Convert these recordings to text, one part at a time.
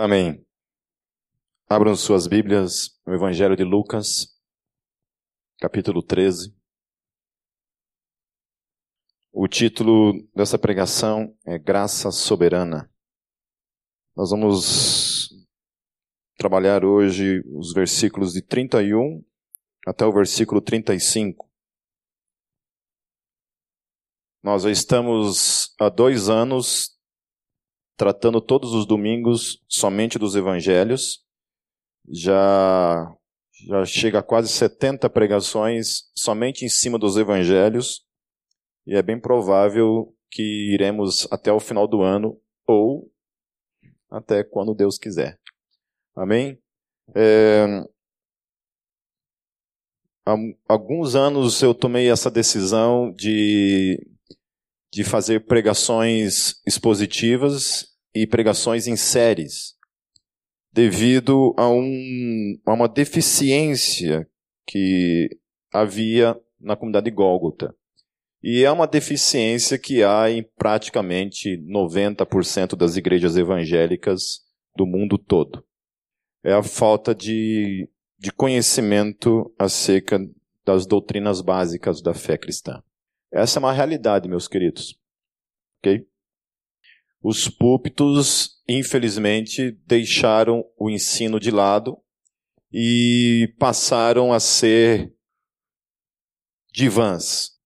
Amém. Abram suas Bíblias no Evangelho de Lucas, capítulo 13. O título dessa pregação é Graça Soberana. Nós vamos trabalhar hoje os versículos de 31 até o versículo 35. Nós já estamos há dois anos tratando todos os domingos somente dos evangelhos. Já, já chega a quase 70 pregações somente em cima dos evangelhos. E é bem provável que iremos até o final do ano ou até quando Deus quiser. Amém? É, há alguns anos eu tomei essa decisão de de fazer pregações expositivas e pregações em séries, devido a, um, a uma deficiência que havia na comunidade Gólgota. E é uma deficiência que há em praticamente 90% das igrejas evangélicas do mundo todo. É a falta de, de conhecimento acerca das doutrinas básicas da fé cristã. Essa é uma realidade, meus queridos. Ok? Os púlpitos, infelizmente, deixaram o ensino de lado e passaram a ser divãs.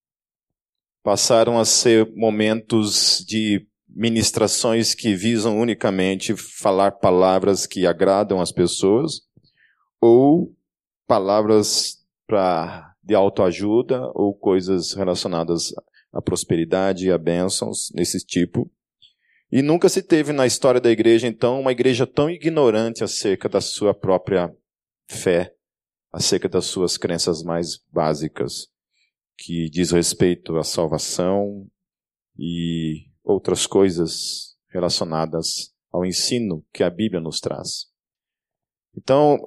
Passaram a ser momentos de ministrações que visam unicamente falar palavras que agradam as pessoas ou palavras para de autoajuda ou coisas relacionadas à prosperidade e a bênçãos nesse tipo. E nunca se teve na história da igreja, então, uma igreja tão ignorante acerca da sua própria fé, acerca das suas crenças mais básicas, que diz respeito à salvação e outras coisas relacionadas ao ensino que a Bíblia nos traz. Então,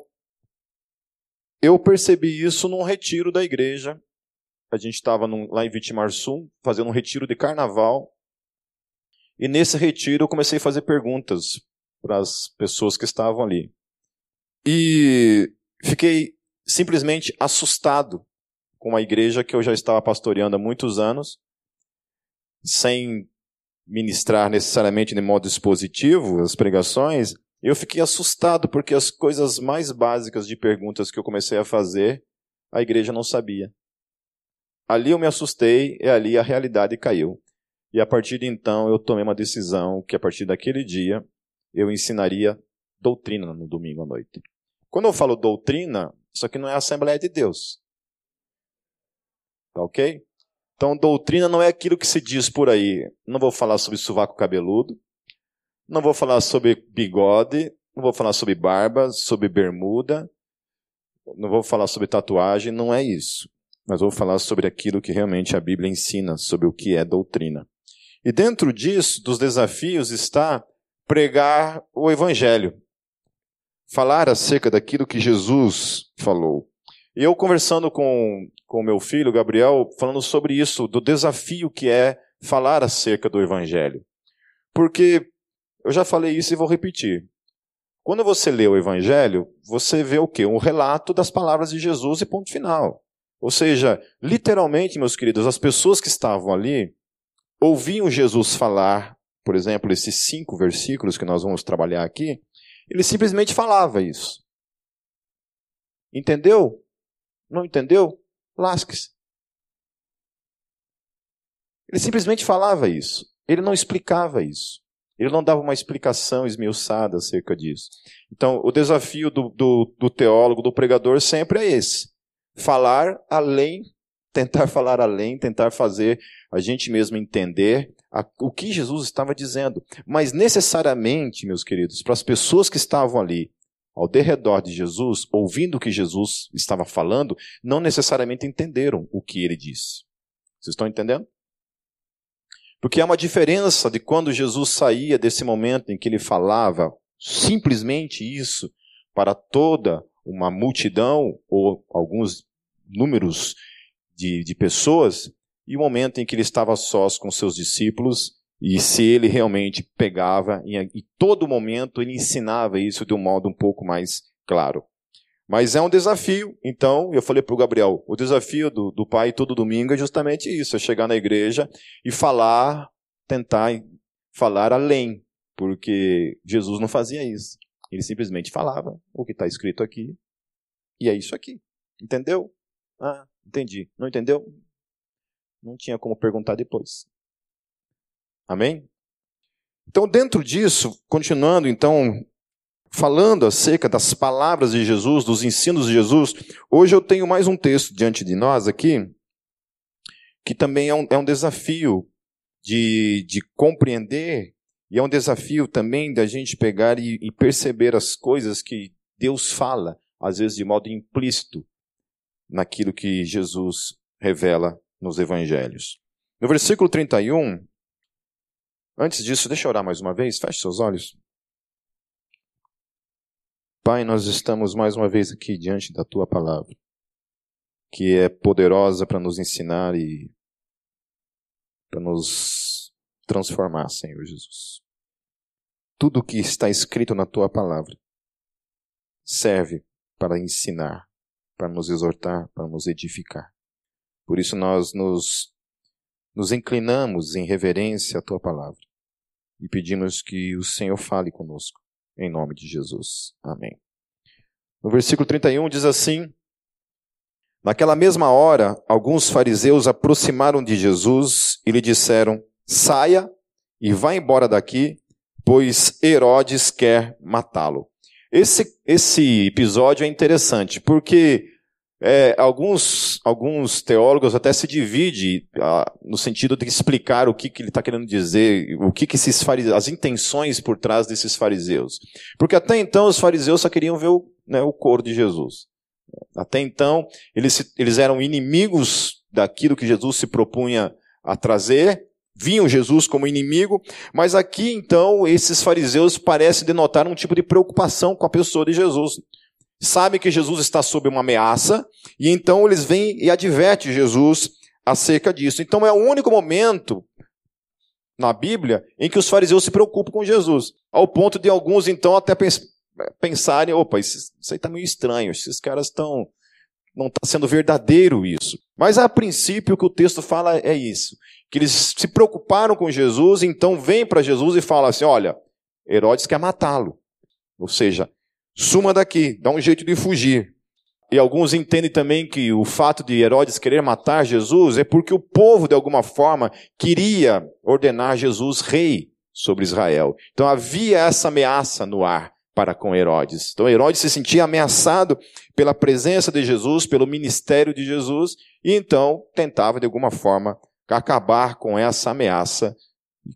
eu percebi isso num retiro da igreja. A gente estava lá em Vitimarsum, fazendo um retiro de carnaval. E nesse retiro eu comecei a fazer perguntas para as pessoas que estavam ali. E fiquei simplesmente assustado com a igreja que eu já estava pastoreando há muitos anos, sem ministrar necessariamente de modo expositivo as pregações, eu fiquei assustado porque as coisas mais básicas de perguntas que eu comecei a fazer, a igreja não sabia. Ali eu me assustei e ali a realidade caiu. E a partir de então eu tomei uma decisão que a partir daquele dia eu ensinaria doutrina no domingo à noite. Quando eu falo doutrina, isso aqui não é a Assembleia de Deus. Tá ok? Então, doutrina não é aquilo que se diz por aí. Não vou falar sobre sovaco cabeludo. Não vou falar sobre bigode, não vou falar sobre barba, sobre bermuda, não vou falar sobre tatuagem, não é isso. Mas vou falar sobre aquilo que realmente a Bíblia ensina, sobre o que é doutrina. E dentro disso, dos desafios, está pregar o Evangelho. Falar acerca daquilo que Jesus falou. E eu conversando com o meu filho, Gabriel, falando sobre isso, do desafio que é falar acerca do Evangelho. Porque eu já falei isso e vou repetir. Quando você lê o Evangelho, você vê o quê? Um relato das palavras de Jesus e ponto final. Ou seja, literalmente, meus queridos, as pessoas que estavam ali ouviam Jesus falar, por exemplo, esses cinco versículos que nós vamos trabalhar aqui, ele simplesmente falava isso. Entendeu? Não entendeu? Lasque-se. Ele simplesmente falava isso. Ele não explicava isso. Ele não dava uma explicação esmiuçada acerca disso. Então, o desafio do, do, do teólogo, do pregador, sempre é esse: falar além, tentar falar além, tentar fazer a gente mesmo entender a, o que Jesus estava dizendo. Mas necessariamente, meus queridos, para as pessoas que estavam ali, ao derredor de Jesus, ouvindo o que Jesus estava falando, não necessariamente entenderam o que ele disse. Vocês estão entendendo? Porque há uma diferença de quando Jesus saía desse momento em que ele falava simplesmente isso para toda uma multidão ou alguns números de, de pessoas, e o momento em que ele estava sós com seus discípulos e se ele realmente pegava e em todo momento ele ensinava isso de um modo um pouco mais claro. Mas é um desafio, então, eu falei para o Gabriel, o desafio do, do pai todo domingo é justamente isso, é chegar na igreja e falar, tentar falar além, porque Jesus não fazia isso. Ele simplesmente falava o que está escrito aqui, e é isso aqui. Entendeu? Ah, entendi. Não entendeu? Não tinha como perguntar depois. Amém? Então, dentro disso, continuando então falando acerca das palavras de Jesus, dos ensinos de Jesus, hoje eu tenho mais um texto diante de nós aqui, que também é um, é um desafio de, de compreender, e é um desafio também da gente pegar e, e perceber as coisas que Deus fala, às vezes de modo implícito, naquilo que Jesus revela nos evangelhos. No versículo 31, antes disso, deixa eu orar mais uma vez, feche seus olhos. Pai, nós estamos mais uma vez aqui diante da tua palavra, que é poderosa para nos ensinar e para nos transformar, Senhor Jesus. Tudo o que está escrito na tua palavra serve para ensinar, para nos exortar, para nos edificar. Por isso nós nos, nos inclinamos em reverência à tua palavra e pedimos que o Senhor fale conosco em nome de Jesus. Amém. No versículo 31 diz assim: Naquela mesma hora, alguns fariseus aproximaram de Jesus e lhe disseram: Saia e vá embora daqui, pois Herodes quer matá-lo. Esse, esse episódio é interessante, porque é, alguns, alguns teólogos até se dividem ah, no sentido de explicar o que, que ele está querendo dizer, o que, que esses fariseus, as intenções por trás desses fariseus. Porque até então os fariseus só queriam ver o, né, o corpo de Jesus. Até então eles, eles eram inimigos daquilo que Jesus se propunha a trazer, viam Jesus como inimigo, mas aqui então esses fariseus parecem denotar um tipo de preocupação com a pessoa de Jesus sabem que Jesus está sob uma ameaça, e então eles vêm e advertem Jesus acerca disso. Então é o único momento na Bíblia em que os fariseus se preocupam com Jesus, ao ponto de alguns então até pensarem, opa, isso, isso aí está meio estranho, esses caras estão não está sendo verdadeiro isso. Mas a princípio o que o texto fala é isso, que eles se preocuparam com Jesus, então vêm para Jesus e falam assim, olha, Herodes quer matá-lo. Ou seja, suma daqui, dá um jeito de fugir. E alguns entendem também que o fato de Herodes querer matar Jesus é porque o povo, de alguma forma, queria ordenar Jesus rei sobre Israel. Então havia essa ameaça no ar para com Herodes. Então Herodes se sentia ameaçado pela presença de Jesus, pelo ministério de Jesus, e então tentava, de alguma forma, acabar com essa ameaça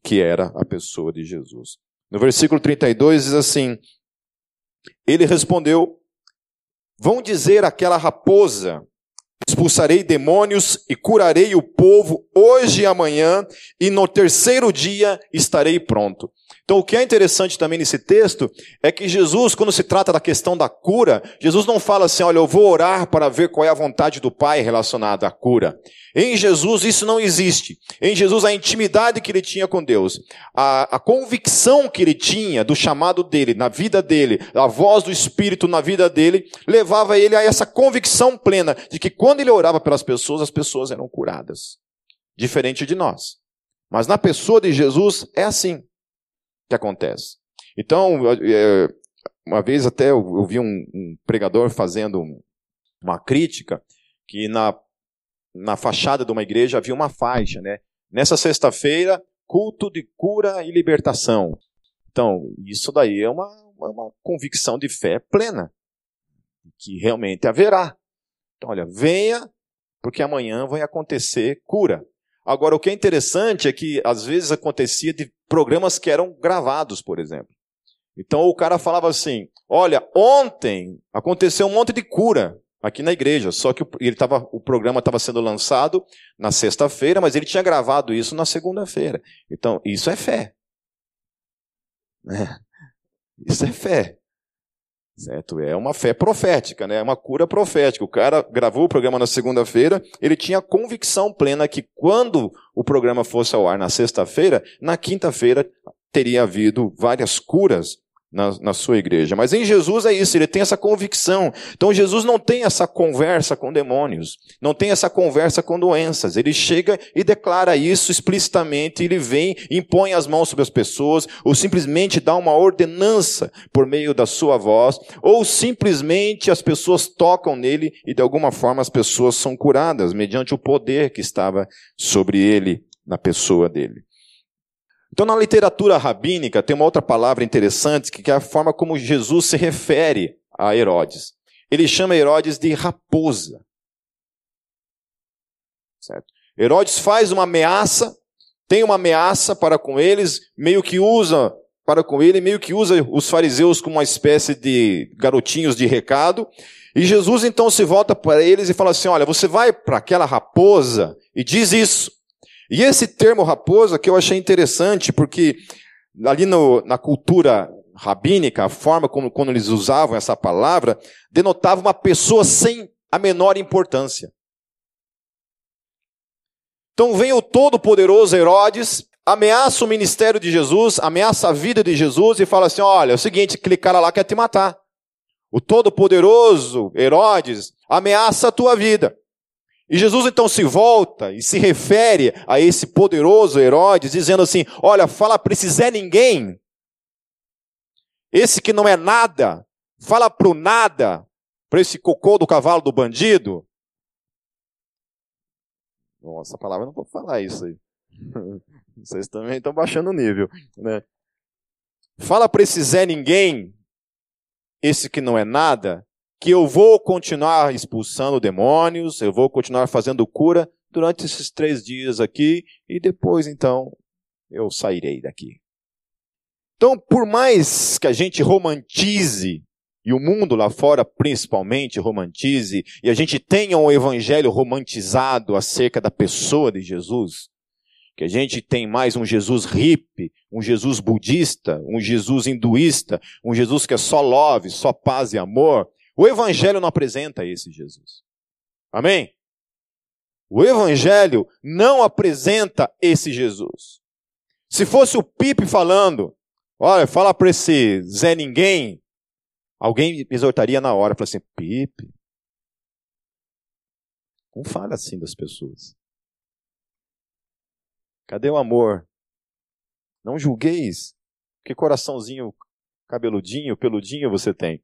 que era a pessoa de Jesus. No versículo 32 diz assim: ele respondeu: Vão dizer àquela raposa: Expulsarei demônios e curarei o povo hoje e amanhã, e no terceiro dia estarei pronto. Então, o que é interessante também nesse texto é que Jesus, quando se trata da questão da cura, Jesus não fala assim, olha, eu vou orar para ver qual é a vontade do Pai relacionada à cura. Em Jesus isso não existe. Em Jesus a intimidade que ele tinha com Deus, a, a convicção que ele tinha do chamado dele, na vida dele, a voz do Espírito na vida dele, levava ele a essa convicção plena de que quando ele orava pelas pessoas, as pessoas eram curadas. Diferente de nós. Mas na pessoa de Jesus é assim que acontece. Então, é, uma vez até eu vi um, pregador fazendo uma crítica que na, na fachada de uma igreja havia uma faixa, né? Nessa sexta-feira, culto de cura e libertação. Então, isso daí é uma, uma convicção de fé plena, que realmente haverá. Então, olha, venha, porque amanhã vai acontecer cura. Agora, o que é interessante é que às vezes acontecia de programas que eram gravados, por exemplo. Então o cara falava assim: Olha, ontem aconteceu um monte de cura aqui na igreja, só que ele tava, o programa estava sendo lançado na sexta-feira, mas ele tinha gravado isso na segunda-feira. Então, isso é fé. Isso é fé. Certo? É uma fé profética, né? É uma cura profética. O cara gravou o programa na segunda-feira, ele tinha convicção plena que quando o programa fosse ao ar na sexta-feira, na quinta-feira teria havido várias curas na, na sua igreja. Mas em Jesus é isso, ele tem essa convicção. Então Jesus não tem essa conversa com demônios, não tem essa conversa com doenças. Ele chega e declara isso explicitamente, ele vem, impõe as mãos sobre as pessoas, ou simplesmente dá uma ordenança por meio da sua voz, ou simplesmente as pessoas tocam nele e de alguma forma as pessoas são curadas mediante o poder que estava sobre ele, na pessoa dele. Então, na literatura rabínica, tem uma outra palavra interessante, que é a forma como Jesus se refere a Herodes. Ele chama Herodes de raposa. Certo? Herodes faz uma ameaça, tem uma ameaça para com eles, meio que usa para com ele, meio que usa os fariseus como uma espécie de garotinhos de recado. E Jesus então se volta para eles e fala assim: Olha, você vai para aquela raposa e diz isso. E esse termo raposa que eu achei interessante, porque ali no, na cultura rabínica, a forma como quando eles usavam essa palavra, denotava uma pessoa sem a menor importância. Então vem o todo-poderoso Herodes, ameaça o ministério de Jesus, ameaça a vida de Jesus e fala assim: olha, é o seguinte, aquele cara lá quer te matar. O todo-poderoso Herodes ameaça a tua vida. E Jesus então se volta e se refere a esse poderoso Herodes, dizendo assim: Olha, fala para esse Zé Ninguém, esse que não é nada, fala para o nada, para esse cocô do cavalo do bandido. Nossa, palavra não vou falar isso aí. Vocês também estão baixando o nível, né? Fala para esse Zé Ninguém, esse que não é nada, que eu vou continuar expulsando demônios, eu vou continuar fazendo cura durante esses três dias aqui e depois então eu sairei daqui. Então, por mais que a gente romantize, e o mundo lá fora principalmente romantize, e a gente tenha um evangelho romantizado acerca da pessoa de Jesus, que a gente tem mais um Jesus hippie, um Jesus budista, um Jesus hinduísta, um Jesus que é só love, só paz e amor, o Evangelho não apresenta esse Jesus. Amém? O Evangelho não apresenta esse Jesus. Se fosse o Pipe falando, olha, fala para esse Zé Ninguém, alguém me exortaria na hora, fala assim, Pipe, não fala assim das pessoas. Cadê o amor? Não julgueis. Que coraçãozinho cabeludinho, peludinho você tem.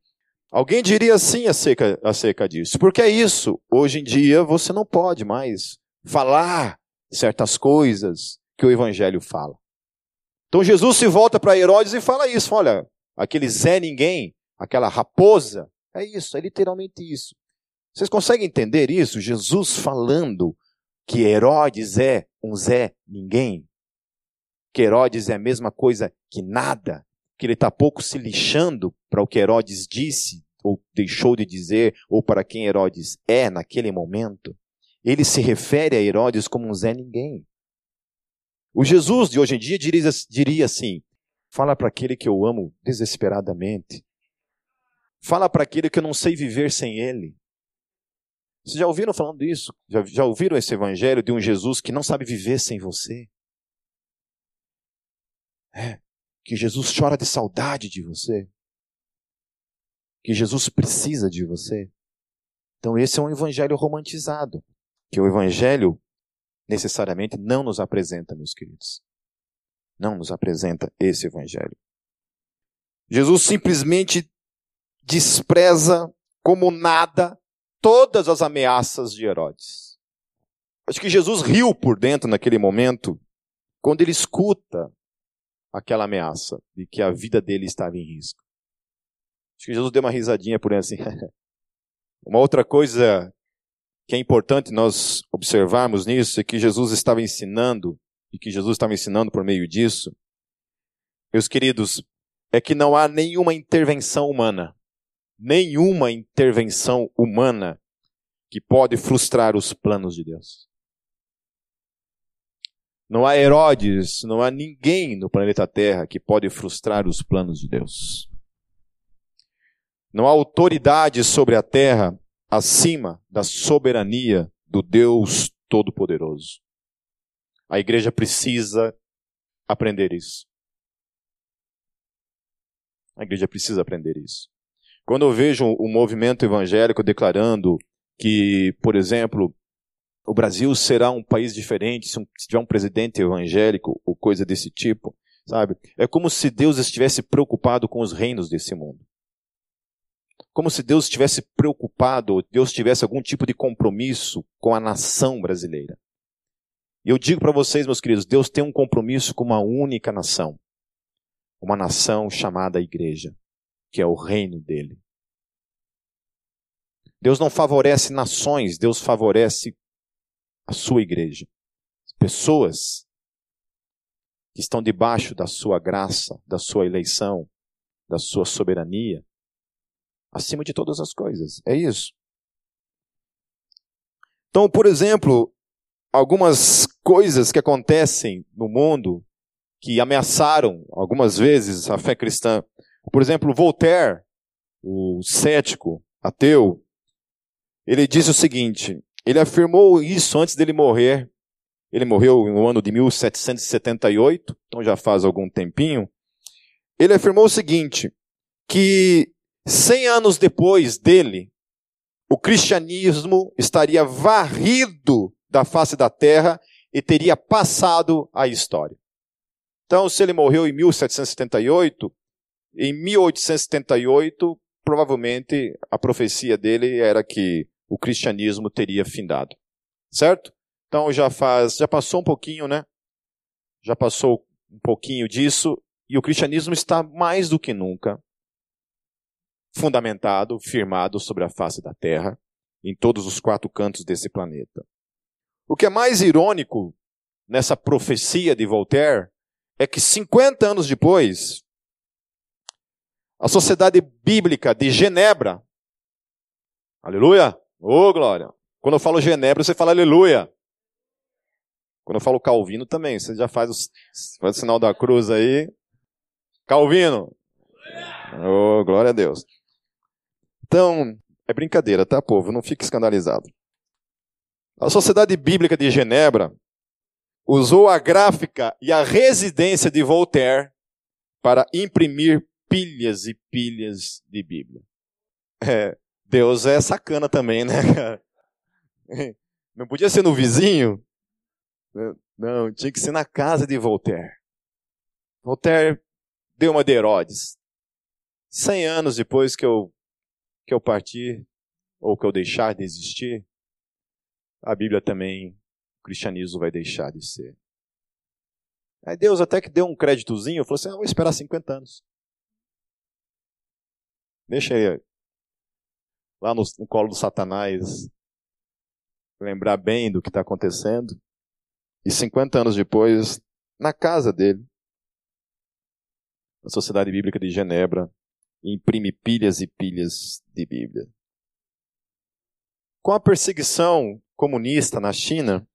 Alguém diria sim acerca, acerca disso. Porque é isso. Hoje em dia você não pode mais falar certas coisas que o Evangelho fala. Então Jesus se volta para Herodes e fala isso. Olha, aquele Zé Ninguém, aquela raposa, é isso, é literalmente isso. Vocês conseguem entender isso? Jesus falando que Herodes é um Zé Ninguém. Que Herodes é a mesma coisa que nada que ele está pouco se lixando para o que Herodes disse, ou deixou de dizer, ou para quem Herodes é naquele momento. Ele se refere a Herodes como um Zé Ninguém. O Jesus de hoje em dia diria, diria assim: fala para aquele que eu amo desesperadamente. Fala para aquele que eu não sei viver sem ele. Vocês já ouviram falando isso? Já, já ouviram esse evangelho de um Jesus que não sabe viver sem você? É que Jesus chora de saudade de você, que Jesus precisa de você. Então, esse é um evangelho romantizado, que o evangelho necessariamente não nos apresenta, meus queridos. Não nos apresenta esse evangelho. Jesus simplesmente despreza como nada todas as ameaças de Herodes. Acho que Jesus riu por dentro naquele momento, quando ele escuta aquela ameaça de que a vida dele estava em risco. Acho que Jesus deu uma risadinha por aí assim. uma outra coisa que é importante nós observarmos nisso é que Jesus estava ensinando, e que Jesus estava ensinando por meio disso, meus queridos, é que não há nenhuma intervenção humana, nenhuma intervenção humana que pode frustrar os planos de Deus. Não há Herodes, não há ninguém no planeta Terra que pode frustrar os planos de Deus. Não há autoridade sobre a terra acima da soberania do Deus Todo-Poderoso. A igreja precisa aprender isso. A igreja precisa aprender isso. Quando eu vejo o movimento evangélico declarando que, por exemplo, o Brasil será um país diferente se tiver um presidente evangélico ou coisa desse tipo, sabe? É como se Deus estivesse preocupado com os reinos desse mundo como se Deus estivesse preocupado, Deus tivesse algum tipo de compromisso com a nação brasileira. E eu digo para vocês, meus queridos, Deus tem um compromisso com uma única nação. Uma nação chamada igreja, que é o reino dele. Deus não favorece nações, Deus favorece a sua igreja. Pessoas que estão debaixo da sua graça, da sua eleição, da sua soberania acima de todas as coisas. É isso. Então, por exemplo, algumas coisas que acontecem no mundo que ameaçaram algumas vezes a fé cristã. Por exemplo, Voltaire, o cético, ateu, ele disse o seguinte: ele afirmou isso antes dele morrer. Ele morreu no ano de 1778, então já faz algum tempinho. Ele afirmou o seguinte: que Cem anos depois dele, o cristianismo estaria varrido da face da terra e teria passado a história. Então, se ele morreu em 1778, em 1878, provavelmente a profecia dele era que o cristianismo teria findado. Certo? Então já faz, já passou um pouquinho, né? Já passou um pouquinho disso e o cristianismo está mais do que nunca fundamentado, firmado sobre a face da terra, em todos os quatro cantos desse planeta. O que é mais irônico nessa profecia de Voltaire é que 50 anos depois, a Sociedade Bíblica de Genebra, aleluia, ô oh, glória. Quando eu falo Genebra, você fala aleluia. Quando eu falo Calvino também, você já faz o, faz o sinal da cruz aí. Calvino. Ô, oh, glória a Deus. Então, é brincadeira, tá, povo? Não fique escandalizado. A Sociedade Bíblica de Genebra usou a gráfica e a residência de Voltaire para imprimir pilhas e pilhas de Bíblia. É, Deus é sacana também, né, cara? Não podia ser no vizinho? Não, tinha que ser na casa de Voltaire. Voltaire deu uma de Herodes. Cem anos depois que eu que eu partir ou que eu deixar de existir, a Bíblia também, o cristianismo vai deixar de ser. Aí Deus até que deu um créditozinho, falou assim: ah, vou esperar 50 anos. Deixa lá no, no colo do Satanás lembrar bem do que está acontecendo. E 50 anos depois, na casa dele, na Sociedade Bíblica de Genebra, imprime pilhas e pilhas de Bíblia. Com a perseguição comunista na China,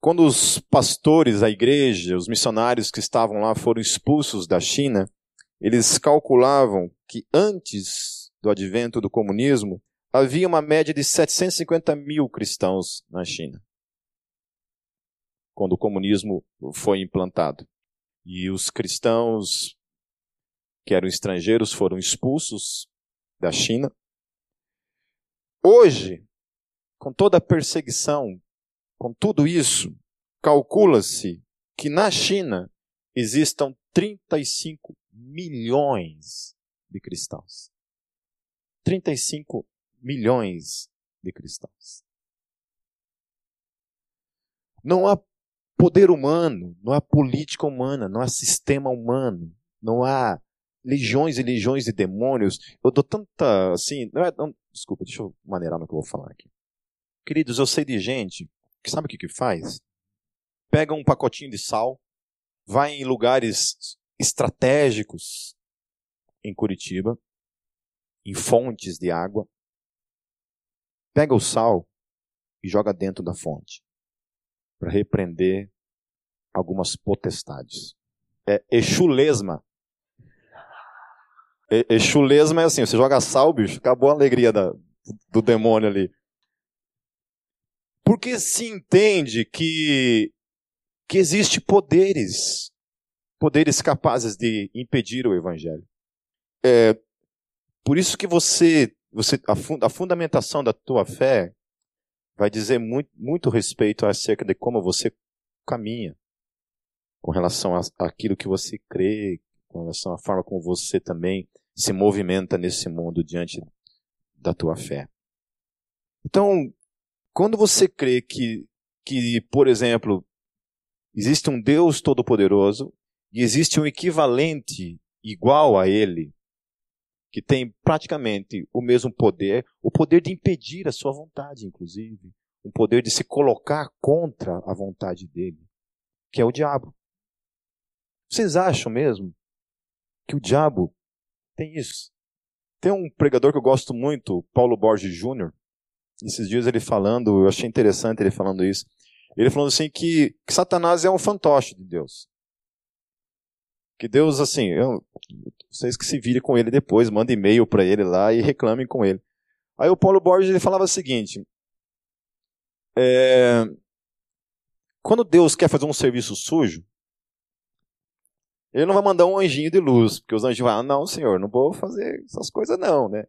quando os pastores, a igreja, os missionários que estavam lá foram expulsos da China, eles calculavam que antes do advento do comunismo, havia uma média de 750 mil cristãos na China, quando o comunismo foi implantado. E os cristãos que eram estrangeiros, foram expulsos da China. Hoje, com toda a perseguição, com tudo isso, calcula-se que na China existam 35 milhões de cristãos. 35 milhões de cristãos. Não há poder humano, não há política humana, não há sistema humano, não há legiões e legiões de demônios. Eu dou tanta, assim, não é, não, desculpa, deixa eu maneirar no que eu vou falar aqui. Queridos, eu sei de gente que sabe o que que faz? Pega um pacotinho de sal, vai em lugares estratégicos em Curitiba, em fontes de água, pega o sal e joga dentro da fonte para repreender algumas potestades. É exulesma Exu lesma é assim, você joga sal, bicho, acabou a alegria da, do demônio ali. Porque se entende que, que existe poderes, poderes capazes de impedir o evangelho. É, por isso que você, você a, fund, a fundamentação da tua fé vai dizer muito, muito respeito acerca de como você caminha com relação àquilo que você crê, com relação à forma como você também se movimenta nesse mundo diante da tua fé. Então, quando você crê que, que por exemplo, existe um Deus todo-poderoso e existe um equivalente igual a ele, que tem praticamente o mesmo poder, o poder de impedir a sua vontade, inclusive, um poder de se colocar contra a vontade dele, que é o diabo. Vocês acham mesmo que o diabo tem isso? Tem um pregador que eu gosto muito, Paulo Borges Jr. Esses dias ele falando, eu achei interessante ele falando isso. Ele falando assim que, que Satanás é um fantoche de Deus. Que Deus, assim, eu, vocês que se virem com ele depois, mandem e-mail para ele lá e reclamem com ele. Aí o Paulo Borges ele falava o seguinte: é, quando Deus quer fazer um serviço sujo, ele não vai mandar um anjinho de luz, porque os anjos vão, ah, não, senhor, não vou fazer essas coisas não, né?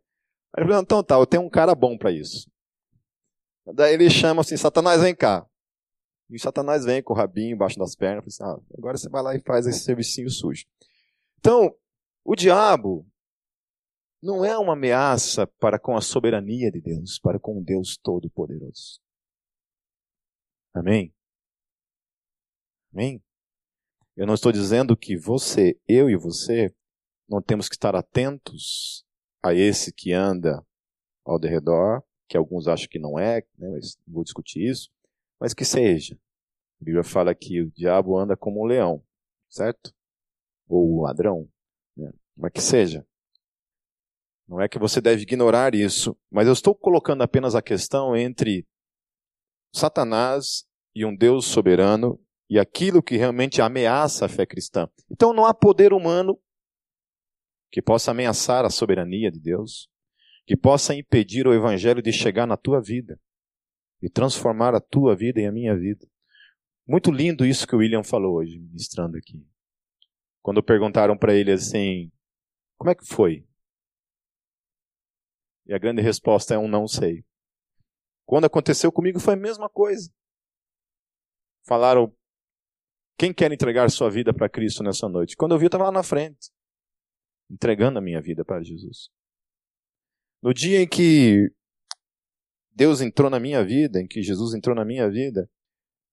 Aí ele falou, então tá, eu tenho um cara bom para isso. Daí ele chama assim, Satanás, vem cá. E Satanás vem com o rabinho embaixo das pernas, assim, ah, agora você vai lá e faz esse servicinho sujo. Então, o diabo não é uma ameaça para com a soberania de Deus, para com o Deus Todo-Poderoso. Amém? Amém? Eu não estou dizendo que você, eu e você, não temos que estar atentos a esse que anda ao derredor, que alguns acham que não é, né, mas vou discutir isso, mas que seja. A Bíblia fala que o diabo anda como um leão, certo? Ou um ladrão, né? mas que seja. Não é que você deve ignorar isso, mas eu estou colocando apenas a questão entre Satanás e um Deus soberano e aquilo que realmente ameaça a fé cristã. Então não há poder humano que possa ameaçar a soberania de Deus, que possa impedir o evangelho de chegar na tua vida e transformar a tua vida e a minha vida. Muito lindo isso que o William falou hoje, ministrando aqui. Quando perguntaram para ele assim: como é que foi? E a grande resposta é um não sei. Quando aconteceu comigo foi a mesma coisa. Falaram quem quer entregar sua vida para Cristo nessa noite? Quando eu vi, eu estava lá na frente, entregando a minha vida para Jesus. No dia em que Deus entrou na minha vida, em que Jesus entrou na minha vida,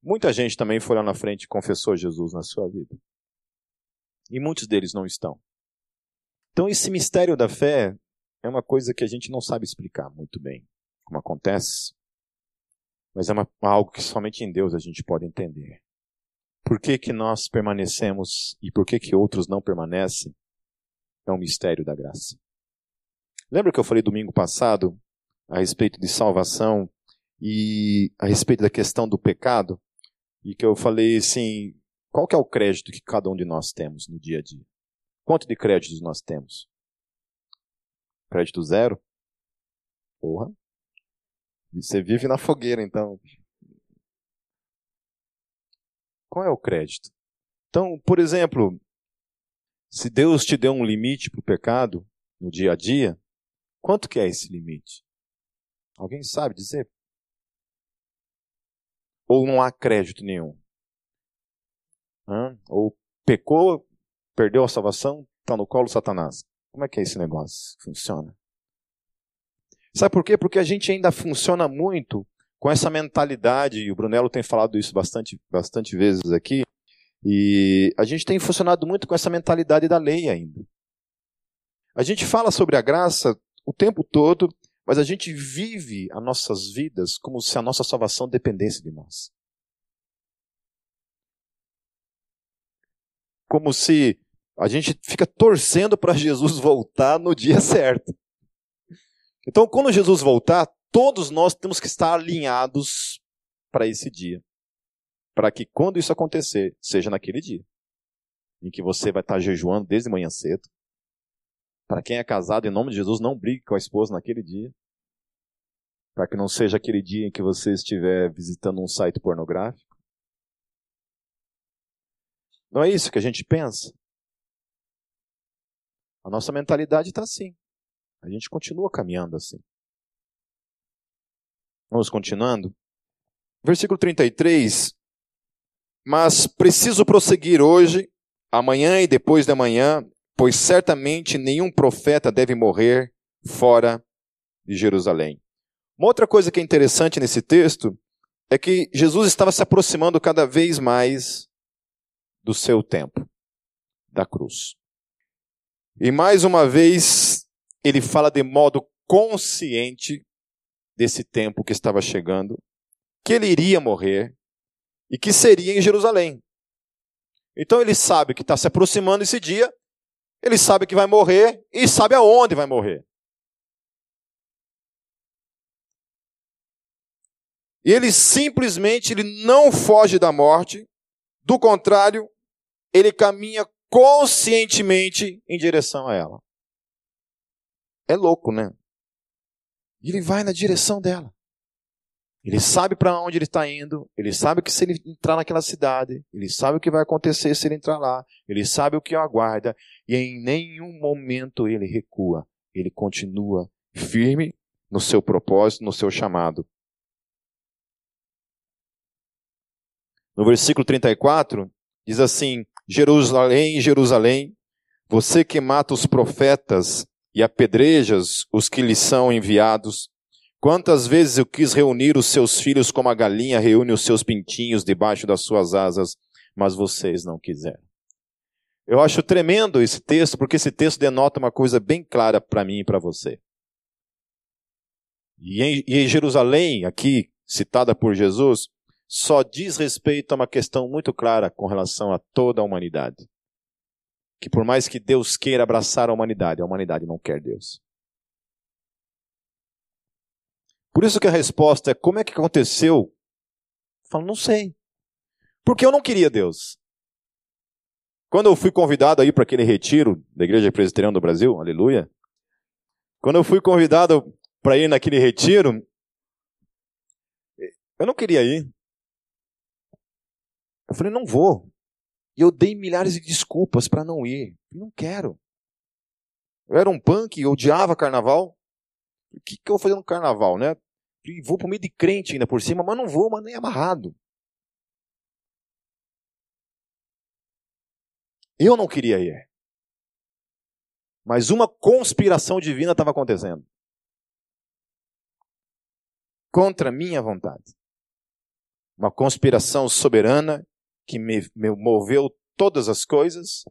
muita gente também foi lá na frente e confessou Jesus na sua vida. E muitos deles não estão. Então, esse mistério da fé é uma coisa que a gente não sabe explicar muito bem como acontece, mas é uma, algo que somente em Deus a gente pode entender. Por que, que nós permanecemos e por que, que outros não permanecem? É um mistério da graça. Lembra que eu falei domingo passado a respeito de salvação e a respeito da questão do pecado? E que eu falei assim, qual que é o crédito que cada um de nós temos no dia a dia? Quanto de créditos nós temos? Crédito zero? Porra. Você vive na fogueira, então. Qual é o crédito? Então, por exemplo, se Deus te deu um limite para o pecado no dia a dia, quanto que é esse limite? Alguém sabe dizer? Ou não há crédito nenhum? Hã? Ou pecou, perdeu a salvação, está no colo Satanás. Como é que é esse negócio? Funciona? Sabe por quê? Porque a gente ainda funciona muito com essa mentalidade, e o Brunello tem falado isso bastante, bastante vezes aqui, e a gente tem funcionado muito com essa mentalidade da lei ainda. A gente fala sobre a graça o tempo todo, mas a gente vive as nossas vidas como se a nossa salvação dependesse de nós. Como se a gente fica torcendo para Jesus voltar no dia certo. Então, quando Jesus voltar, todos nós temos que estar alinhados para esse dia. Para que quando isso acontecer, seja naquele dia. Em que você vai estar jejuando desde manhã cedo. Para quem é casado, em nome de Jesus, não brigue com a esposa naquele dia. Para que não seja aquele dia em que você estiver visitando um site pornográfico. Não é isso que a gente pensa? A nossa mentalidade está assim. A gente continua caminhando assim. Vamos continuando. Versículo 33. Mas preciso prosseguir hoje, amanhã e depois de amanhã, pois certamente nenhum profeta deve morrer fora de Jerusalém. Uma outra coisa que é interessante nesse texto é que Jesus estava se aproximando cada vez mais do seu tempo, da cruz. E mais uma vez, ele fala de modo consciente desse tempo que estava chegando, que ele iria morrer e que seria em Jerusalém. Então ele sabe que está se aproximando esse dia, ele sabe que vai morrer e sabe aonde vai morrer. E ele simplesmente ele não foge da morte, do contrário, ele caminha conscientemente em direção a ela. É louco, né? Ele vai na direção dela. Ele sabe para onde ele está indo, ele sabe que se ele entrar naquela cidade, ele sabe o que vai acontecer se ele entrar lá, ele sabe o que o aguarda, e em nenhum momento ele recua, ele continua firme no seu propósito, no seu chamado. No versículo 34, diz assim: Jerusalém, Jerusalém, você que mata os profetas e apedrejas os que lhes são enviados, quantas vezes eu quis reunir os seus filhos como a galinha reúne os seus pintinhos debaixo das suas asas, mas vocês não quiseram. Eu acho tremendo esse texto, porque esse texto denota uma coisa bem clara para mim e para você. E em, e em Jerusalém, aqui citada por Jesus, só diz respeito a uma questão muito clara com relação a toda a humanidade. Que por mais que Deus queira abraçar a humanidade, a humanidade não quer Deus. Por isso que a resposta é como é que aconteceu? Eu falo, não sei. Porque eu não queria Deus. Quando eu fui convidado aí para aquele retiro da Igreja Presbiteriana do Brasil, aleluia. Quando eu fui convidado para ir naquele retiro, eu não queria ir. Eu falei, não vou. E eu dei milhares de desculpas para não ir. Eu não quero. Eu era um punk, eu odiava carnaval. O que, que eu vou fazer no carnaval, né? E vou pro meio de crente ainda por cima, mas não vou, mas nem amarrado. Eu não queria ir. Mas uma conspiração divina estava acontecendo. Contra minha vontade. Uma conspiração soberana que me, me moveu todas as coisas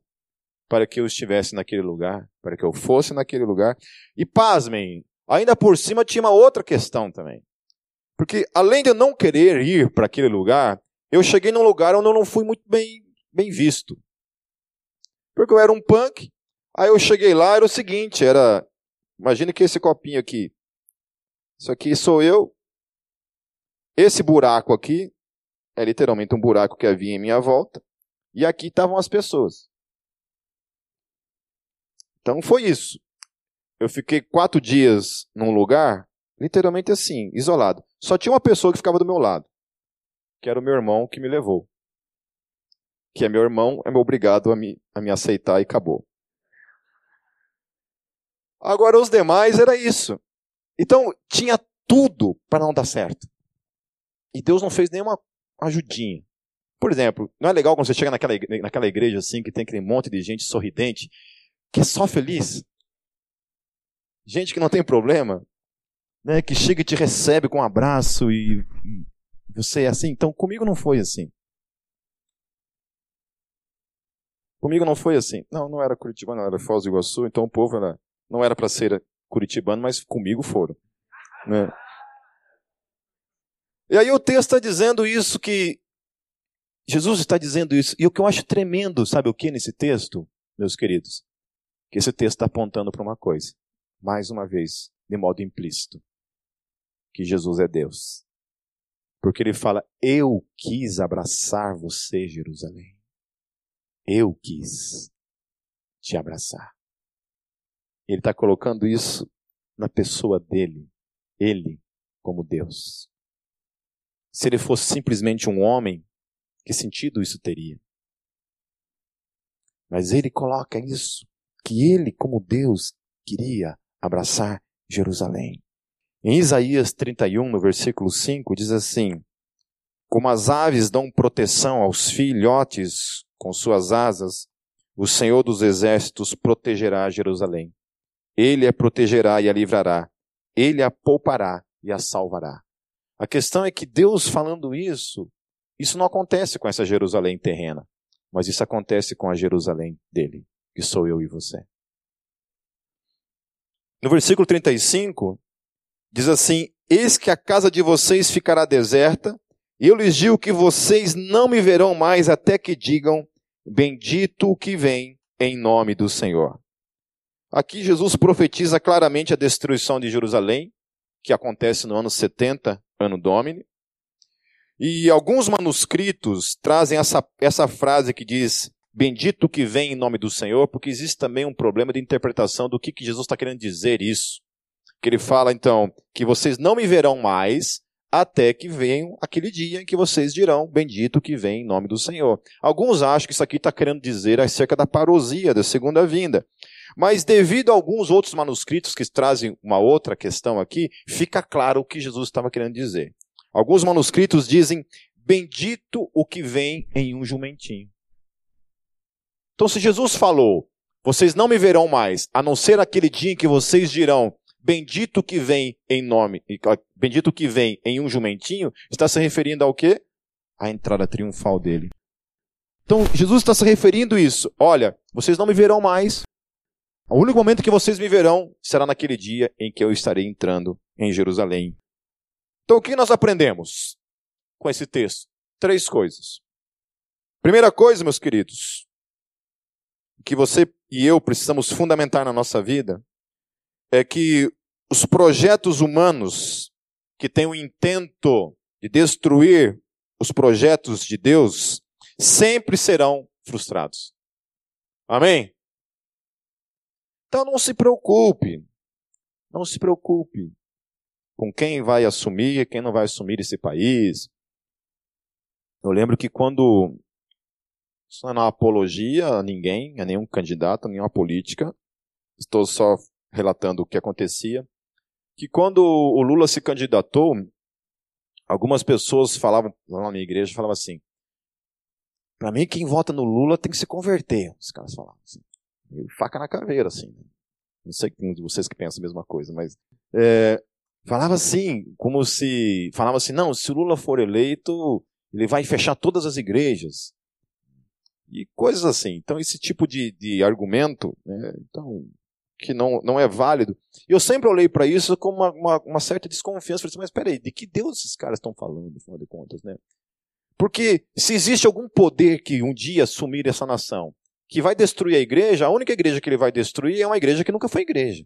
para que eu estivesse naquele lugar, para que eu fosse naquele lugar. E pasmem, ainda por cima tinha uma outra questão também. Porque além de eu não querer ir para aquele lugar, eu cheguei num lugar onde eu não fui muito bem, bem visto. Porque eu era um punk, aí eu cheguei lá, era o seguinte, era, imagine que esse copinho aqui, isso aqui sou eu, esse buraco aqui é literalmente um buraco que havia em minha volta. E aqui estavam as pessoas. Então foi isso. Eu fiquei quatro dias num lugar, literalmente assim, isolado. Só tinha uma pessoa que ficava do meu lado, que era o meu irmão que me levou. Que é meu irmão, é me obrigado a me, a me aceitar e acabou. Agora os demais era isso. Então tinha tudo para não dar certo. E Deus não fez nenhuma ajudinha. Por exemplo, não é legal quando você chega naquela, naquela igreja assim, que tem aquele monte de gente sorridente, que é só feliz? Gente que não tem problema, né, que chega e te recebe com um abraço e, e você é assim. Então, comigo não foi assim. Comigo não foi assim. Não, não era curitibano, era Foz do Iguaçu, então o povo era, não era para ser curitibano, mas comigo foram. Né? E aí o texto está dizendo isso que Jesus está dizendo isso. E o que eu acho tremendo, sabe o que nesse texto, meus queridos? Que esse texto está apontando para uma coisa. Mais uma vez, de modo implícito. Que Jesus é Deus. Porque ele fala: Eu quis abraçar você, Jerusalém. Eu quis te abraçar. Ele está colocando isso na pessoa dele. Ele como Deus. Se ele fosse simplesmente um homem, que sentido isso teria? Mas ele coloca isso, que ele, como Deus, queria abraçar Jerusalém. Em Isaías 31, no versículo 5, diz assim: Como as aves dão proteção aos filhotes com suas asas, o Senhor dos exércitos protegerá Jerusalém. Ele a protegerá e a livrará. Ele a poupará e a salvará. A questão é que Deus falando isso, isso não acontece com essa Jerusalém terrena, mas isso acontece com a Jerusalém dele, que sou eu e você. No versículo 35, diz assim: Eis que a casa de vocês ficará deserta, e eu lhes digo que vocês não me verão mais até que digam: Bendito o que vem em nome do Senhor. Aqui Jesus profetiza claramente a destruição de Jerusalém, que acontece no ano 70, ano Domini. E alguns manuscritos trazem essa, essa frase que diz: Bendito que vem em nome do Senhor, porque existe também um problema de interpretação do que, que Jesus está querendo dizer isso. Que ele fala, então, que vocês não me verão mais até que venha aquele dia em que vocês dirão, bendito que vem em nome do Senhor. Alguns acham que isso aqui está querendo dizer acerca da parousia, da segunda vinda. Mas devido a alguns outros manuscritos que trazem uma outra questão aqui, fica claro o que Jesus estava querendo dizer. Alguns manuscritos dizem: Bendito o que vem em um jumentinho. Então, se Jesus falou: Vocês não me verão mais, a não ser aquele dia em que vocês dirão: Bendito que vem em nome, bendito que vem em um jumentinho, está se referindo ao quê? À entrada triunfal dele. Então, Jesus está se referindo a isso. Olha, vocês não me verão mais, o único momento que vocês me verão será naquele dia em que eu estarei entrando em Jerusalém. Então, o que nós aprendemos com esse texto? Três coisas. Primeira coisa, meus queridos, que você e eu precisamos fundamentar na nossa vida é que os projetos humanos que têm o intento de destruir os projetos de Deus sempre serão frustrados. Amém? Então não se preocupe, não se preocupe com quem vai assumir, quem não vai assumir esse país. Eu lembro que quando isso não é uma apologia a ninguém, a nenhum candidato, a nenhuma política, estou só relatando o que acontecia, que quando o Lula se candidatou, algumas pessoas falavam, lá na minha igreja, falavam assim, para mim quem vota no Lula tem que se converter, os caras falavam assim faca na caveira, assim. Né? Não sei de vocês que pensam a mesma coisa, mas é, falava assim, como se falava assim, não, se o Lula for eleito, ele vai fechar todas as igrejas e coisas assim. Então esse tipo de, de argumento, né, então que não, não é válido. Eu sempre olhei para isso com uma, uma, uma, certa desconfiança. Falei assim, mas peraí, de que Deus esses caras estão falando, afinal de contas, né? Porque se existe algum poder que um dia assumir essa nação que vai destruir a igreja, a única igreja que ele vai destruir é uma igreja que nunca foi igreja.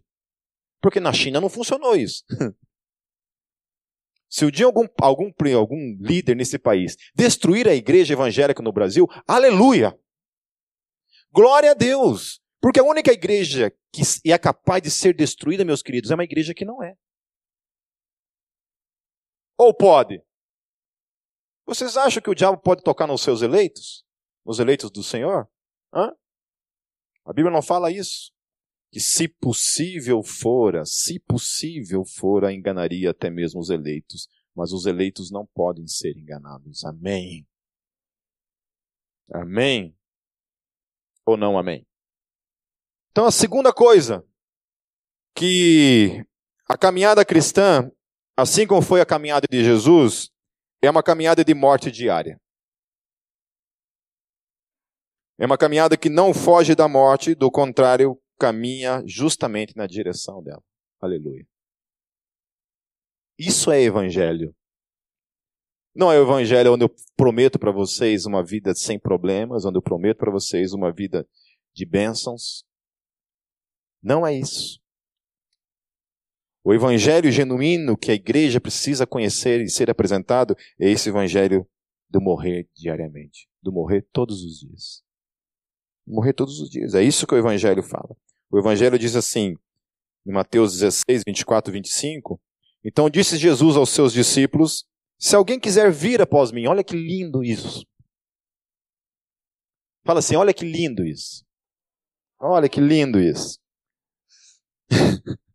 Porque na China não funcionou isso. Se o dia algum, algum, algum líder nesse país destruir a igreja evangélica no Brasil, aleluia! Glória a Deus! Porque a única igreja que é capaz de ser destruída, meus queridos, é uma igreja que não é. Ou pode? Vocês acham que o diabo pode tocar nos seus eleitos? Nos eleitos do Senhor? Hã? A Bíblia não fala isso. Que se possível fora, se possível fora, enganaria até mesmo os eleitos. Mas os eleitos não podem ser enganados. Amém. Amém. Ou não amém? Então a segunda coisa, que a caminhada cristã, assim como foi a caminhada de Jesus, é uma caminhada de morte diária. É uma caminhada que não foge da morte, do contrário, caminha justamente na direção dela. Aleluia. Isso é evangelho. Não é o evangelho onde eu prometo para vocês uma vida sem problemas, onde eu prometo para vocês uma vida de bênçãos. Não é isso. O evangelho genuíno que a igreja precisa conhecer e ser apresentado é esse evangelho do morrer diariamente, do morrer todos os dias morrer todos os dias. É isso que o Evangelho fala. O Evangelho diz assim: em Mateus 16, 24 e 25. Então disse Jesus aos seus discípulos: Se alguém quiser vir após mim, olha que lindo isso. Fala assim: olha que lindo isso. Olha que lindo isso.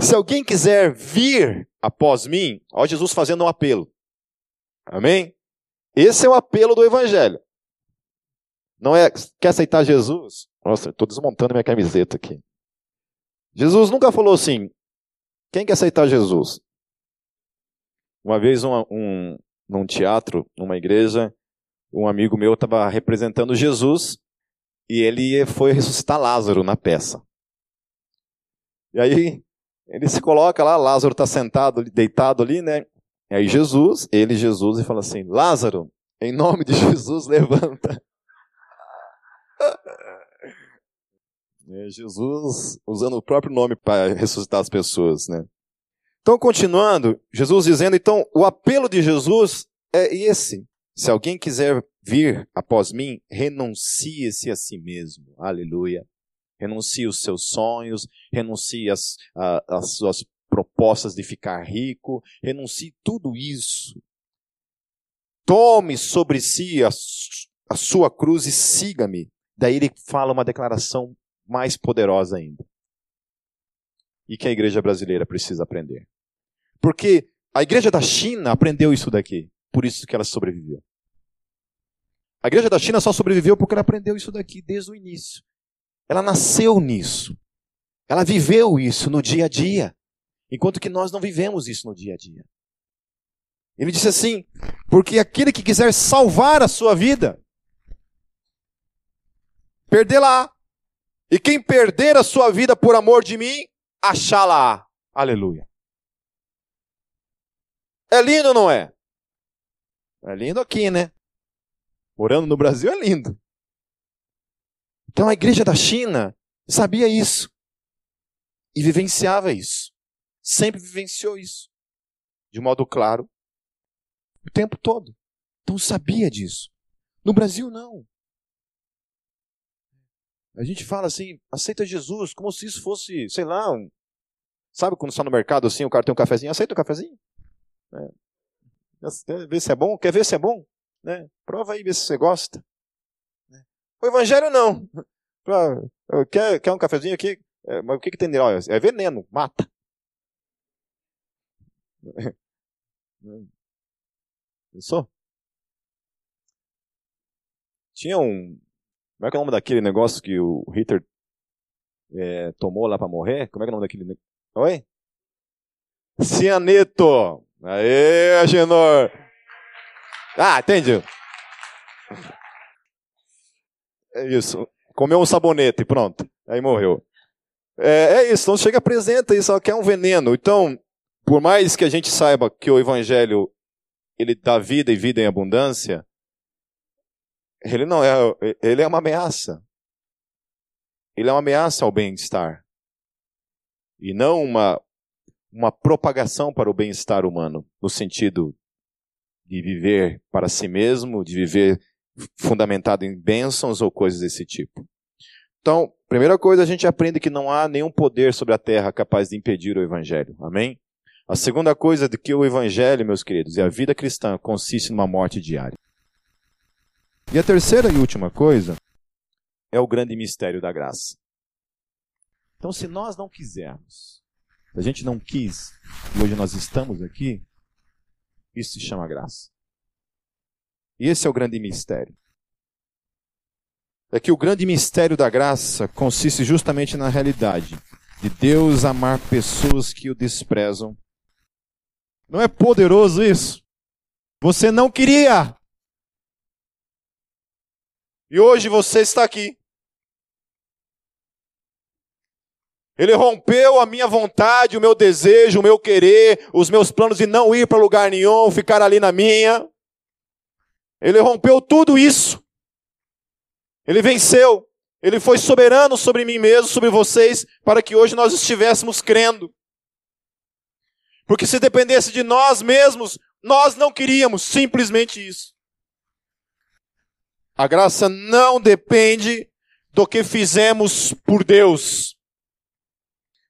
Se alguém quiser vir após mim, olha Jesus fazendo um apelo. Amém? Esse é o apelo do Evangelho. Não é, quer aceitar Jesus? Nossa, estou desmontando minha camiseta aqui. Jesus nunca falou assim, quem quer aceitar Jesus? Uma vez, um, um, num teatro, numa igreja, um amigo meu estava representando Jesus e ele foi ressuscitar Lázaro na peça. E aí ele se coloca lá, Lázaro está sentado, deitado ali, né? E aí Jesus, ele Jesus, e fala assim: Lázaro, em nome de Jesus, levanta. É Jesus usando o próprio nome para ressuscitar as pessoas, né? Então, continuando, Jesus dizendo, então, o apelo de Jesus é esse. Se alguém quiser vir após mim, renuncie-se a si mesmo. Aleluia. Renuncie os seus sonhos, renuncie as, a, as suas propostas de ficar rico, renuncie tudo isso. Tome sobre si a, a sua cruz e siga-me. Daí ele fala uma declaração mais poderosa ainda. E que a igreja brasileira precisa aprender. Porque a igreja da China aprendeu isso daqui. Por isso que ela sobreviveu. A igreja da China só sobreviveu porque ela aprendeu isso daqui desde o início. Ela nasceu nisso. Ela viveu isso no dia a dia. Enquanto que nós não vivemos isso no dia a dia. Ele disse assim: porque aquele que quiser salvar a sua vida, perdê-la. E quem perder a sua vida por amor de mim, achá-la. Aleluia. É lindo não é? É lindo aqui, né? Morando no Brasil é lindo. Então a igreja da China sabia isso. E vivenciava isso. Sempre vivenciou isso. De modo claro. O tempo todo. Então sabia disso. No Brasil, não. A gente fala assim, aceita Jesus, como se isso fosse, sei lá, um... sabe quando está no mercado assim, o cara tem um cafezinho, aceita o um cafezinho? É. Quer ver se é bom? Quer ver se é bom? Né? Prova aí, vê se você gosta. Né? O evangelho não. Quer, quer um cafezinho aqui? É, mas o que, que tem nele? É veneno, mata. Pensou? Tinha um, como é que é o nome daquele negócio que o Hitler é, tomou lá para morrer? Como é que é o nome daquele negócio? Oi? Cianeto! Aê, Agenor! Ah, entendi. É isso. Comeu um sabonete, pronto. Aí morreu. É, é isso. Então chega apresenta isso, é um veneno. Então, por mais que a gente saiba que o evangelho ele dá vida e vida em abundância, ele não é, ele é uma ameaça. Ele é uma ameaça ao bem-estar. E não uma, uma propagação para o bem-estar humano, no sentido de viver para si mesmo, de viver fundamentado em bênçãos ou coisas desse tipo. Então, primeira coisa, a gente aprende que não há nenhum poder sobre a terra capaz de impedir o evangelho. Amém? A segunda coisa de que o evangelho, meus queridos, e a vida cristã consiste numa morte diária. E a terceira e última coisa é o grande mistério da graça. Então, se nós não quisermos, se a gente não quis, e hoje nós estamos aqui, isso se chama graça. E esse é o grande mistério. É que o grande mistério da graça consiste justamente na realidade de Deus amar pessoas que o desprezam. Não é poderoso isso? Você não queria, e hoje você está aqui. Ele rompeu a minha vontade, o meu desejo, o meu querer, os meus planos de não ir para lugar nenhum, ficar ali na minha. Ele rompeu tudo isso. Ele venceu. Ele foi soberano sobre mim mesmo, sobre vocês, para que hoje nós estivéssemos crendo. Porque se dependesse de nós mesmos, nós não queríamos simplesmente isso. A graça não depende do que fizemos por Deus,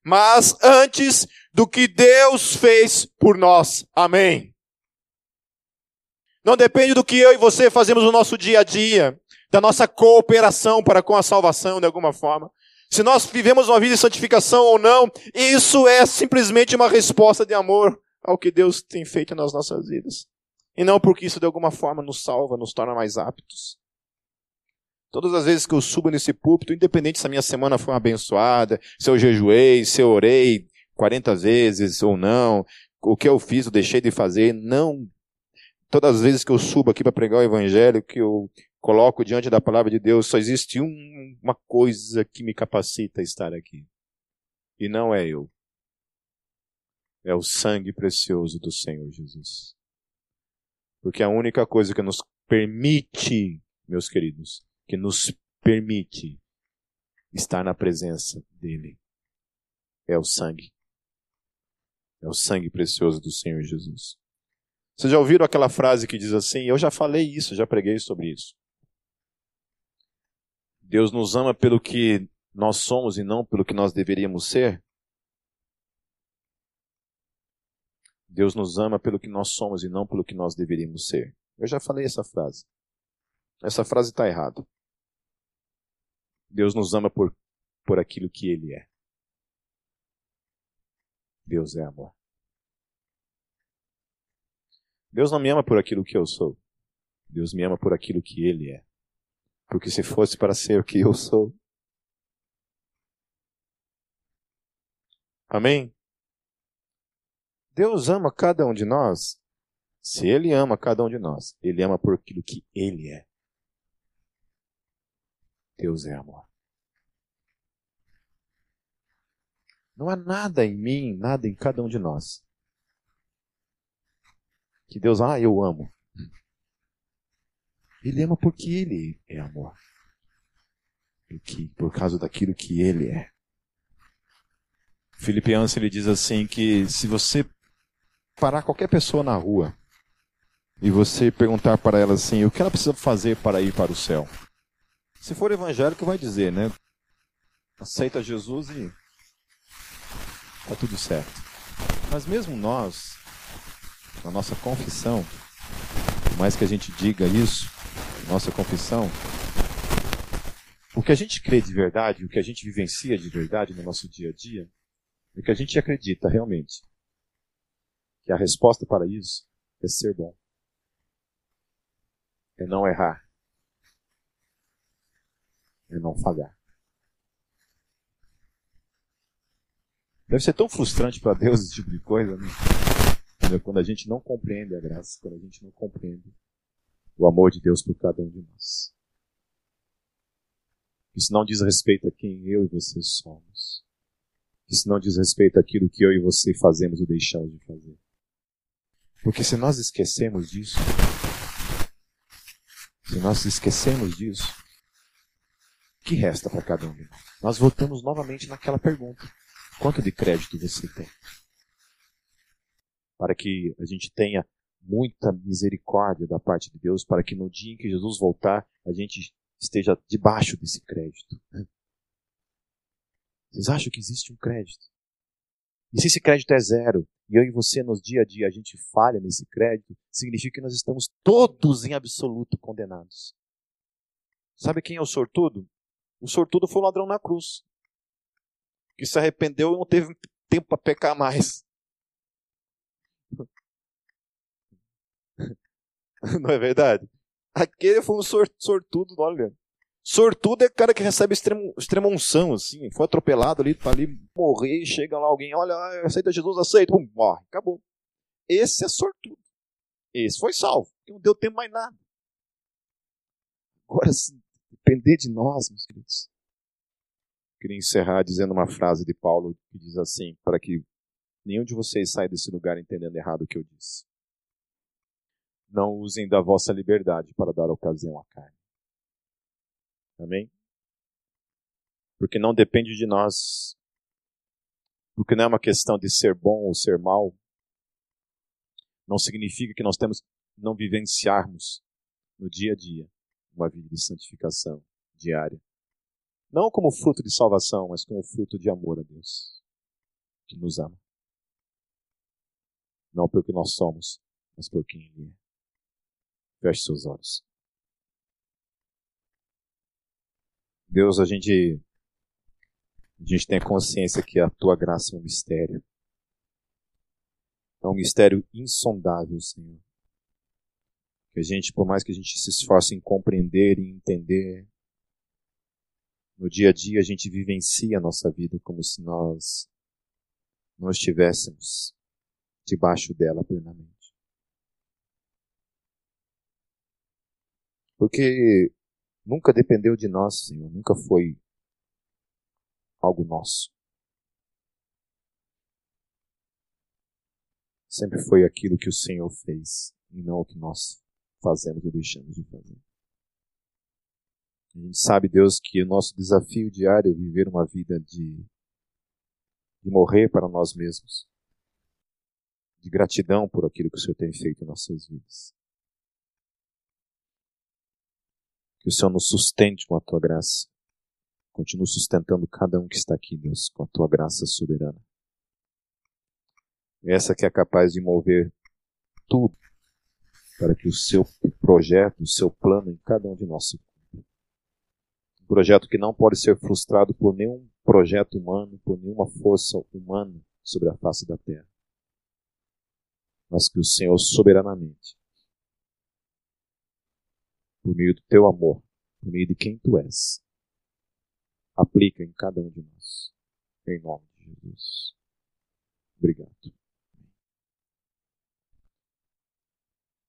mas antes do que Deus fez por nós. Amém. Não depende do que eu e você fazemos no nosso dia a dia, da nossa cooperação para com a salvação de alguma forma. Se nós vivemos uma vida de santificação ou não, isso é simplesmente uma resposta de amor ao que Deus tem feito nas nossas vidas. E não porque isso de alguma forma nos salva, nos torna mais aptos. Todas as vezes que eu subo nesse púlpito, independente se a minha semana foi abençoada, se eu jejuei, se eu orei 40 vezes ou não, o que eu fiz, eu deixei de fazer, não. Todas as vezes que eu subo aqui para pregar o evangelho, que eu coloco diante da palavra de Deus, só existe um, uma coisa que me capacita a estar aqui. E não é eu. É o sangue precioso do Senhor Jesus. Porque a única coisa que nos permite, meus queridos, que nos permite estar na presença dele é o sangue. É o sangue precioso do Senhor Jesus. Vocês já ouviram aquela frase que diz assim? Eu já falei isso, já preguei sobre isso. Deus nos ama pelo que nós somos e não pelo que nós deveríamos ser? Deus nos ama pelo que nós somos e não pelo que nós deveríamos ser. Eu já falei essa frase. Essa frase está errada. Deus nos ama por, por aquilo que Ele é. Deus é amor. Deus não me ama por aquilo que eu sou. Deus me ama por aquilo que Ele é. Porque se fosse para ser o que eu sou. Amém? Deus ama cada um de nós. Se Ele ama cada um de nós, Ele ama por aquilo que Ele é. Deus é amor. Não há nada em mim, nada em cada um de nós. Que Deus, ah, eu amo. Ele ama porque ele é amor. Porque, por causa daquilo que ele é. Felipe Anse ele diz assim que se você parar qualquer pessoa na rua e você perguntar para ela assim, o que ela precisa fazer para ir para o céu? Se for evangélico, vai dizer, né? Aceita Jesus e tá tudo certo. Mas mesmo nós, na nossa confissão, por mais que a gente diga isso, nossa confissão, o que a gente crê de verdade, o que a gente vivencia de verdade no nosso dia a dia, o que a gente acredita realmente, que a resposta para isso é ser bom, é não errar, é não falhar. Deve ser tão frustrante para Deus esse tipo de coisa, né? Quando a gente não compreende a graça, quando a gente não compreende o amor de Deus por cada um de nós. Isso não diz respeito a quem eu e você somos. Isso não diz respeito àquilo que eu e você fazemos ou deixamos de fazer. Porque se nós esquecemos disso, se nós esquecemos disso, que resta para cada um de nós? Nós voltamos novamente naquela pergunta: quanto de crédito você tem? Para que a gente tenha muita misericórdia da parte de Deus para que no dia em que Jesus voltar, a gente esteja debaixo desse crédito. Vocês acham que existe um crédito? E se esse crédito é zero, e eu e você no dia a dia a gente falha nesse crédito, significa que nós estamos todos em absoluto condenados. Sabe quem é o sortudo? O sortudo foi o ladrão na cruz, que se arrependeu e não teve tempo para pecar mais. Não é verdade? Aquele foi um sortudo, olha. Sortudo é cara que recebe extremo, extrema unção, assim. Foi atropelado ali, tá ali, morrer, chega lá alguém, olha, aceita Jesus, aceita, pum, morre, acabou. Esse é sortudo. Esse foi salvo, não deu tempo mais nada. Agora, se depender de nós, meus queridos. Queria encerrar dizendo uma frase de Paulo que diz assim, para que nenhum de vocês saia desse lugar entendendo errado o que eu disse não usem da vossa liberdade para dar ocasião à carne. Amém? Porque não depende de nós. Porque não é uma questão de ser bom ou ser mal. Não significa que nós temos não vivenciarmos no dia a dia uma vida de santificação diária. Não como fruto de salvação, mas como fruto de amor a Deus, que nos ama. Não pelo que nós somos, mas por quem Ele é. Feche seus olhos. Deus, a gente, a gente tem consciência que a tua graça é um mistério. É um mistério insondável, Senhor. Que a gente, por mais que a gente se esforce em compreender e entender, no dia a dia a gente vivencia a nossa vida como se nós não estivéssemos debaixo dela plenamente. Porque nunca dependeu de nós, Senhor, nunca foi algo nosso. Sempre foi aquilo que o Senhor fez e não o que nós fazemos ou deixamos de fazer. A gente sabe, Deus, que o nosso desafio diário é viver uma vida de, de morrer para nós mesmos, de gratidão por aquilo que o Senhor tem feito em nossas vidas. Que o Senhor nos sustente com a tua graça. Continue sustentando cada um que está aqui, Deus, com a tua graça soberana. Essa que é capaz de mover tudo para que o seu projeto, o seu plano em cada um de nós se cumpra. Um projeto que não pode ser frustrado por nenhum projeto humano, por nenhuma força humana sobre a face da terra. Mas que o Senhor soberanamente, por meio do teu amor, por meio de quem tu és, aplica em cada um de nós. Em nome de Jesus. Obrigado.